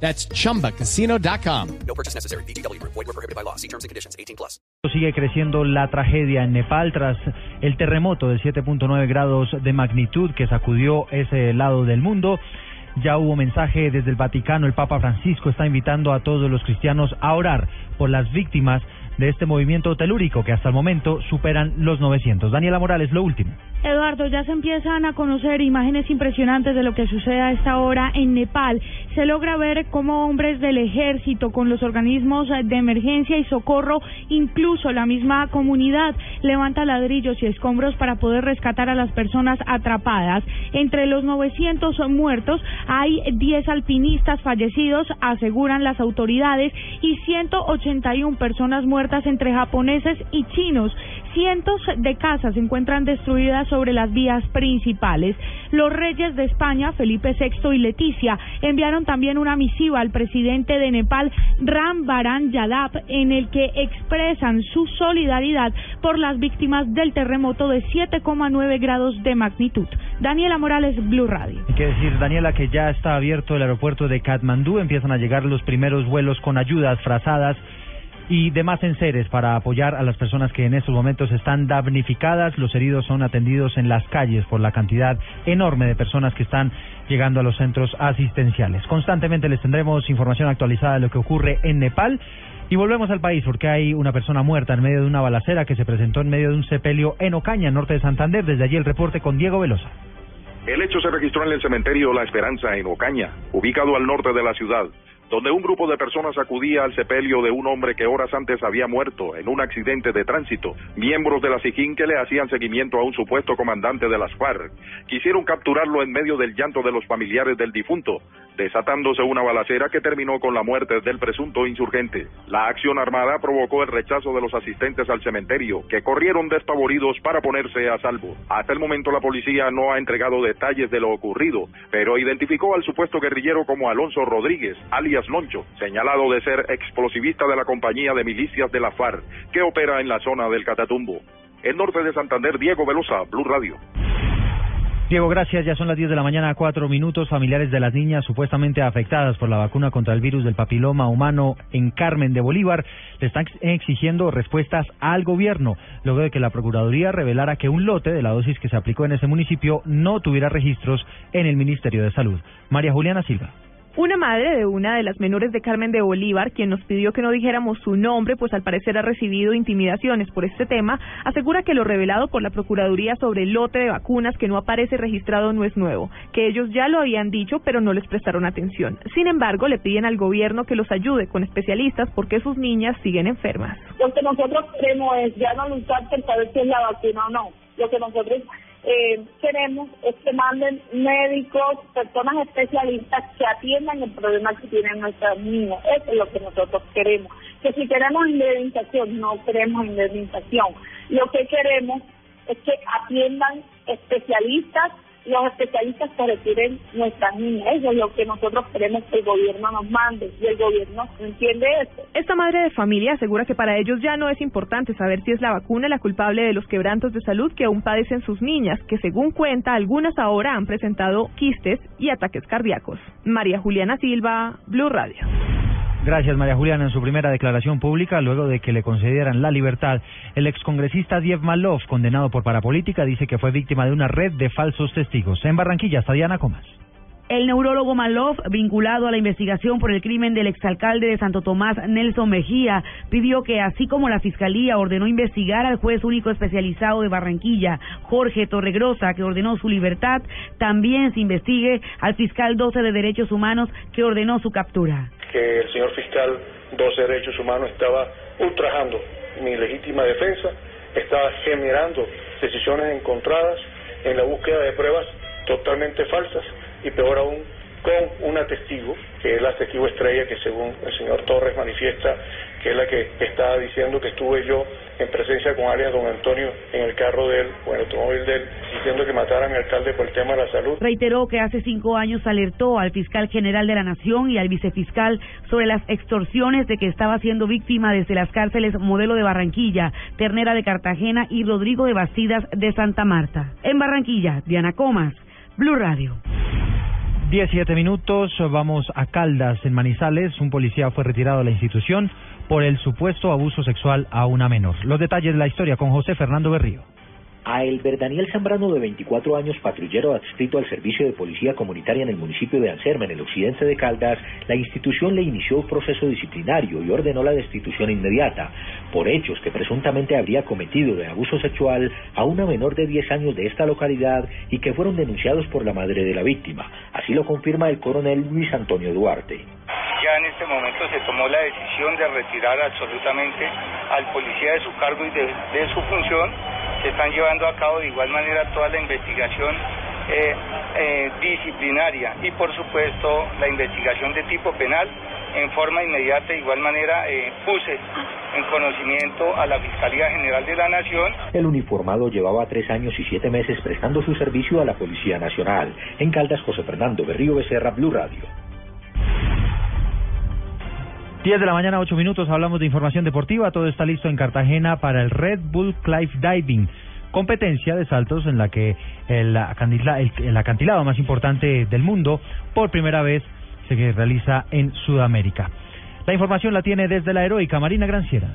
That's chumbacasino.com. No purchase necessary. BGW. Void were prohibited by law. See terms and conditions. 18 plus. Sigue creciendo la tragedia en Nepal tras el terremoto de 7.9 grados de magnitud que sacudió ese lado del mundo. Ya hubo mensaje desde el Vaticano. El Papa Francisco está invitando a todos los cristianos a orar por las víctimas de este movimiento telúrico que hasta el momento superan los 900. Daniela Morales, lo último. Eduardo, ya se empiezan a conocer imágenes impresionantes de lo que sucede a esta hora en Nepal. Se logra ver cómo hombres del ejército con los organismos de emergencia y socorro, incluso la misma comunidad, levanta ladrillos y escombros para poder rescatar a las personas atrapadas. Entre los 900 muertos hay 10 alpinistas fallecidos, aseguran las autoridades, y 181 personas muertas entre japoneses y chinos. Cientos de casas se encuentran destruidas sobre las vías principales. Los reyes de España, Felipe VI y Leticia, enviaron también una misiva al presidente de Nepal, Ram Baran Yadap, en el que expresan su solidaridad por las víctimas del terremoto de 7,9 grados de magnitud. Daniela Morales, Blue Radio. Hay que decir, Daniela, que ya está abierto el aeropuerto de Katmandú. Empiezan a llegar los primeros vuelos con ayudas frazadas y demás enseres para apoyar a las personas que en estos momentos están damnificadas. Los heridos son atendidos en las calles por la cantidad enorme de personas que están llegando a los centros asistenciales. Constantemente les tendremos información actualizada de lo que ocurre en Nepal. Y volvemos al país porque hay una persona muerta en medio de una balacera que se presentó en medio de un sepelio en Ocaña, norte de Santander. Desde allí el reporte con Diego Velosa. El hecho se registró en el cementerio La Esperanza en Ocaña, ubicado al norte de la ciudad donde un grupo de personas acudía al sepelio de un hombre que horas antes había muerto en un accidente de tránsito. Miembros de la SIJIN que le hacían seguimiento a un supuesto comandante de las FARC quisieron capturarlo en medio del llanto de los familiares del difunto, desatándose una balacera que terminó con la muerte del presunto insurgente. La acción armada provocó el rechazo de los asistentes al cementerio, que corrieron despavoridos para ponerse a salvo. Hasta el momento la policía no ha entregado detalles de lo ocurrido, pero identificó al supuesto guerrillero como Alonso Rodríguez, alias Loncho, señalado de ser explosivista de la compañía de milicias de la FARC, que opera en la zona del Catatumbo. El norte de Santander, Diego Velosa, Blue Radio. Diego, gracias. Ya son las 10 de la mañana, cuatro minutos. Familiares de las niñas supuestamente afectadas por la vacuna contra el virus del papiloma humano en Carmen de Bolívar le están exigiendo respuestas al gobierno, luego de que la Procuraduría revelara que un lote de la dosis que se aplicó en ese municipio no tuviera registros en el Ministerio de Salud. María Juliana Silva. Una madre de una de las menores de Carmen de Bolívar, quien nos pidió que no dijéramos su nombre, pues al parecer ha recibido intimidaciones por este tema, asegura que lo revelado por la Procuraduría sobre el lote de vacunas que no aparece registrado no es nuevo, que ellos ya lo habían dicho pero no les prestaron atención. Sin embargo, le piden al gobierno que los ayude con especialistas porque sus niñas siguen enfermas. Lo que nosotros queremos es ya no luchar por saber si es la vacuna o no. Lo que nosotros eh, queremos es que manden médicos, personas especialistas que atiendan el problema que tienen nuestras niñas. Eso es lo que nosotros queremos. Que si queremos indemnización, no queremos indemnización. Lo que queremos es que atiendan especialistas los especialistas que retiren nuestras niñas. Eso es lo que nosotros queremos que el gobierno nos mande y el gobierno entiende eso. Esta madre de familia asegura que para ellos ya no es importante saber si es la vacuna la culpable de los quebrantos de salud que aún padecen sus niñas, que según cuenta algunas ahora han presentado quistes y ataques cardíacos. María Juliana Silva, Blue Radio. Gracias, María Juliana. En su primera declaración pública, luego de que le concedieran la libertad, el excongresista Diev Malov, condenado por parapolítica, dice que fue víctima de una red de falsos testigos. En Barranquilla, está Diana Comas. El neurólogo Malov, vinculado a la investigación por el crimen del exalcalde de Santo Tomás, Nelson Mejía, pidió que, así como la Fiscalía ordenó investigar al juez único especializado de Barranquilla, Jorge Torregrosa, que ordenó su libertad, también se investigue al fiscal 12 de Derechos Humanos que ordenó su captura. Que el señor fiscal 12 de Derechos Humanos estaba ultrajando mi legítima defensa, estaba generando decisiones encontradas en la búsqueda de pruebas totalmente falsas y peor aún con una testigo, que es la testigo estrella que según el señor Torres manifiesta que es la que estaba diciendo que estuve yo en presencia con alias don Antonio en el carro de él o en el automóvil de él, diciendo que mataran al alcalde por el tema de la salud. Reiteró que hace cinco años alertó al fiscal general de la Nación y al vicefiscal sobre las extorsiones de que estaba siendo víctima desde las cárceles Modelo de Barranquilla, Ternera de Cartagena y Rodrigo de Bastidas de Santa Marta. En Barranquilla, Diana Comas, Blue Radio. 17 minutos, vamos a Caldas, en Manizales. Un policía fue retirado de la institución por el supuesto abuso sexual a una menor. Los detalles de la historia con José Fernando Berrío. A Elber Daniel Zambrano, de 24 años, patrullero adscrito al Servicio de Policía Comunitaria en el municipio de Anserma, en el occidente de Caldas, la institución le inició un proceso disciplinario y ordenó la destitución inmediata por hechos que presuntamente habría cometido de abuso sexual a una menor de 10 años de esta localidad y que fueron denunciados por la madre de la víctima. Así lo confirma el coronel Luis Antonio Duarte. Ya en este momento se tomó la decisión de retirar absolutamente al policía de su cargo y de, de su función se están llevando a cabo de igual manera toda la investigación eh, eh, disciplinaria y por supuesto la investigación de tipo penal en forma inmediata de igual manera eh, puse en conocimiento a la Fiscalía General de la Nación. El uniformado llevaba tres años y siete meses prestando su servicio a la Policía Nacional. En Caldas, José Fernando Berrío Becerra, Blue Radio. 10 de la mañana, 8 minutos, hablamos de información deportiva. Todo está listo en Cartagena para el Red Bull Clive Diving, competencia de saltos en la que el, acantila- el- el acantilado más importante del mundo por primera vez se realiza en Sudamérica. La información la tiene desde la heroica Marina Granciera.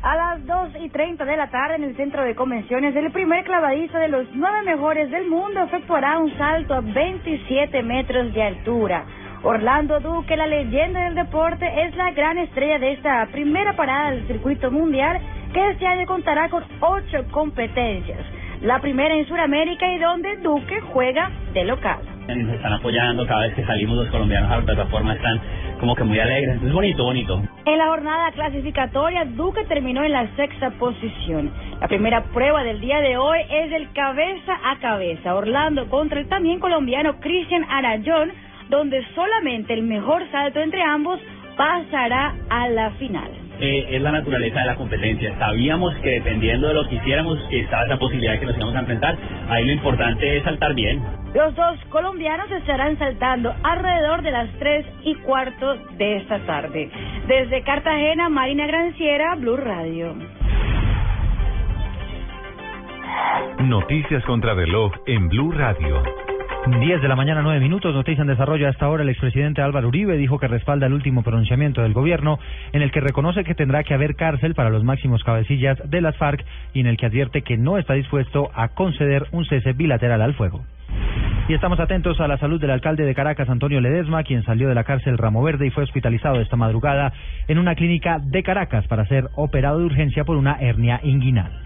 A las 2 y 30 de la tarde en el centro de convenciones, el primer clavadista de los nueve mejores del mundo efectuará un salto a 27 metros de altura. Orlando Duque, la leyenda del deporte, es la gran estrella de esta primera parada del circuito mundial que este año contará con ocho competencias. La primera en Sudamérica y donde Duque juega de local. nos están apoyando cada vez que salimos los colombianos a la plataforma están como que muy alegres es bonito bonito En la jornada clasificatoria, Duque terminó en la sexta posición. La primera prueba del día de hoy es el cabeza a cabeza, Orlando contra el también colombiano Cristian Arayón, donde solamente el mejor salto entre ambos pasará a la final. Eh, es la naturaleza de la competencia sabíamos que dependiendo de lo que hiciéramos que estaba esa posibilidad de que nos íbamos a enfrentar ahí lo importante es saltar bien Los dos colombianos estarán saltando alrededor de las tres y cuarto de esta tarde. Desde Cartagena, Marina Granciera, Blue Radio. Noticias contra reloj en Blue Radio. 10 de la mañana, 9 minutos, noticia en desarrollo. Hasta ahora el expresidente Álvaro Uribe dijo que respalda el último pronunciamiento del gobierno en el que reconoce que tendrá que haber cárcel para los máximos cabecillas de las FARC y en el que advierte que no está dispuesto a conceder un cese bilateral al fuego. Y estamos atentos a la salud del alcalde de Caracas, Antonio Ledesma, quien salió de la cárcel Ramo Verde y fue hospitalizado esta madrugada en una clínica de Caracas para ser operado de urgencia por una hernia inguinal.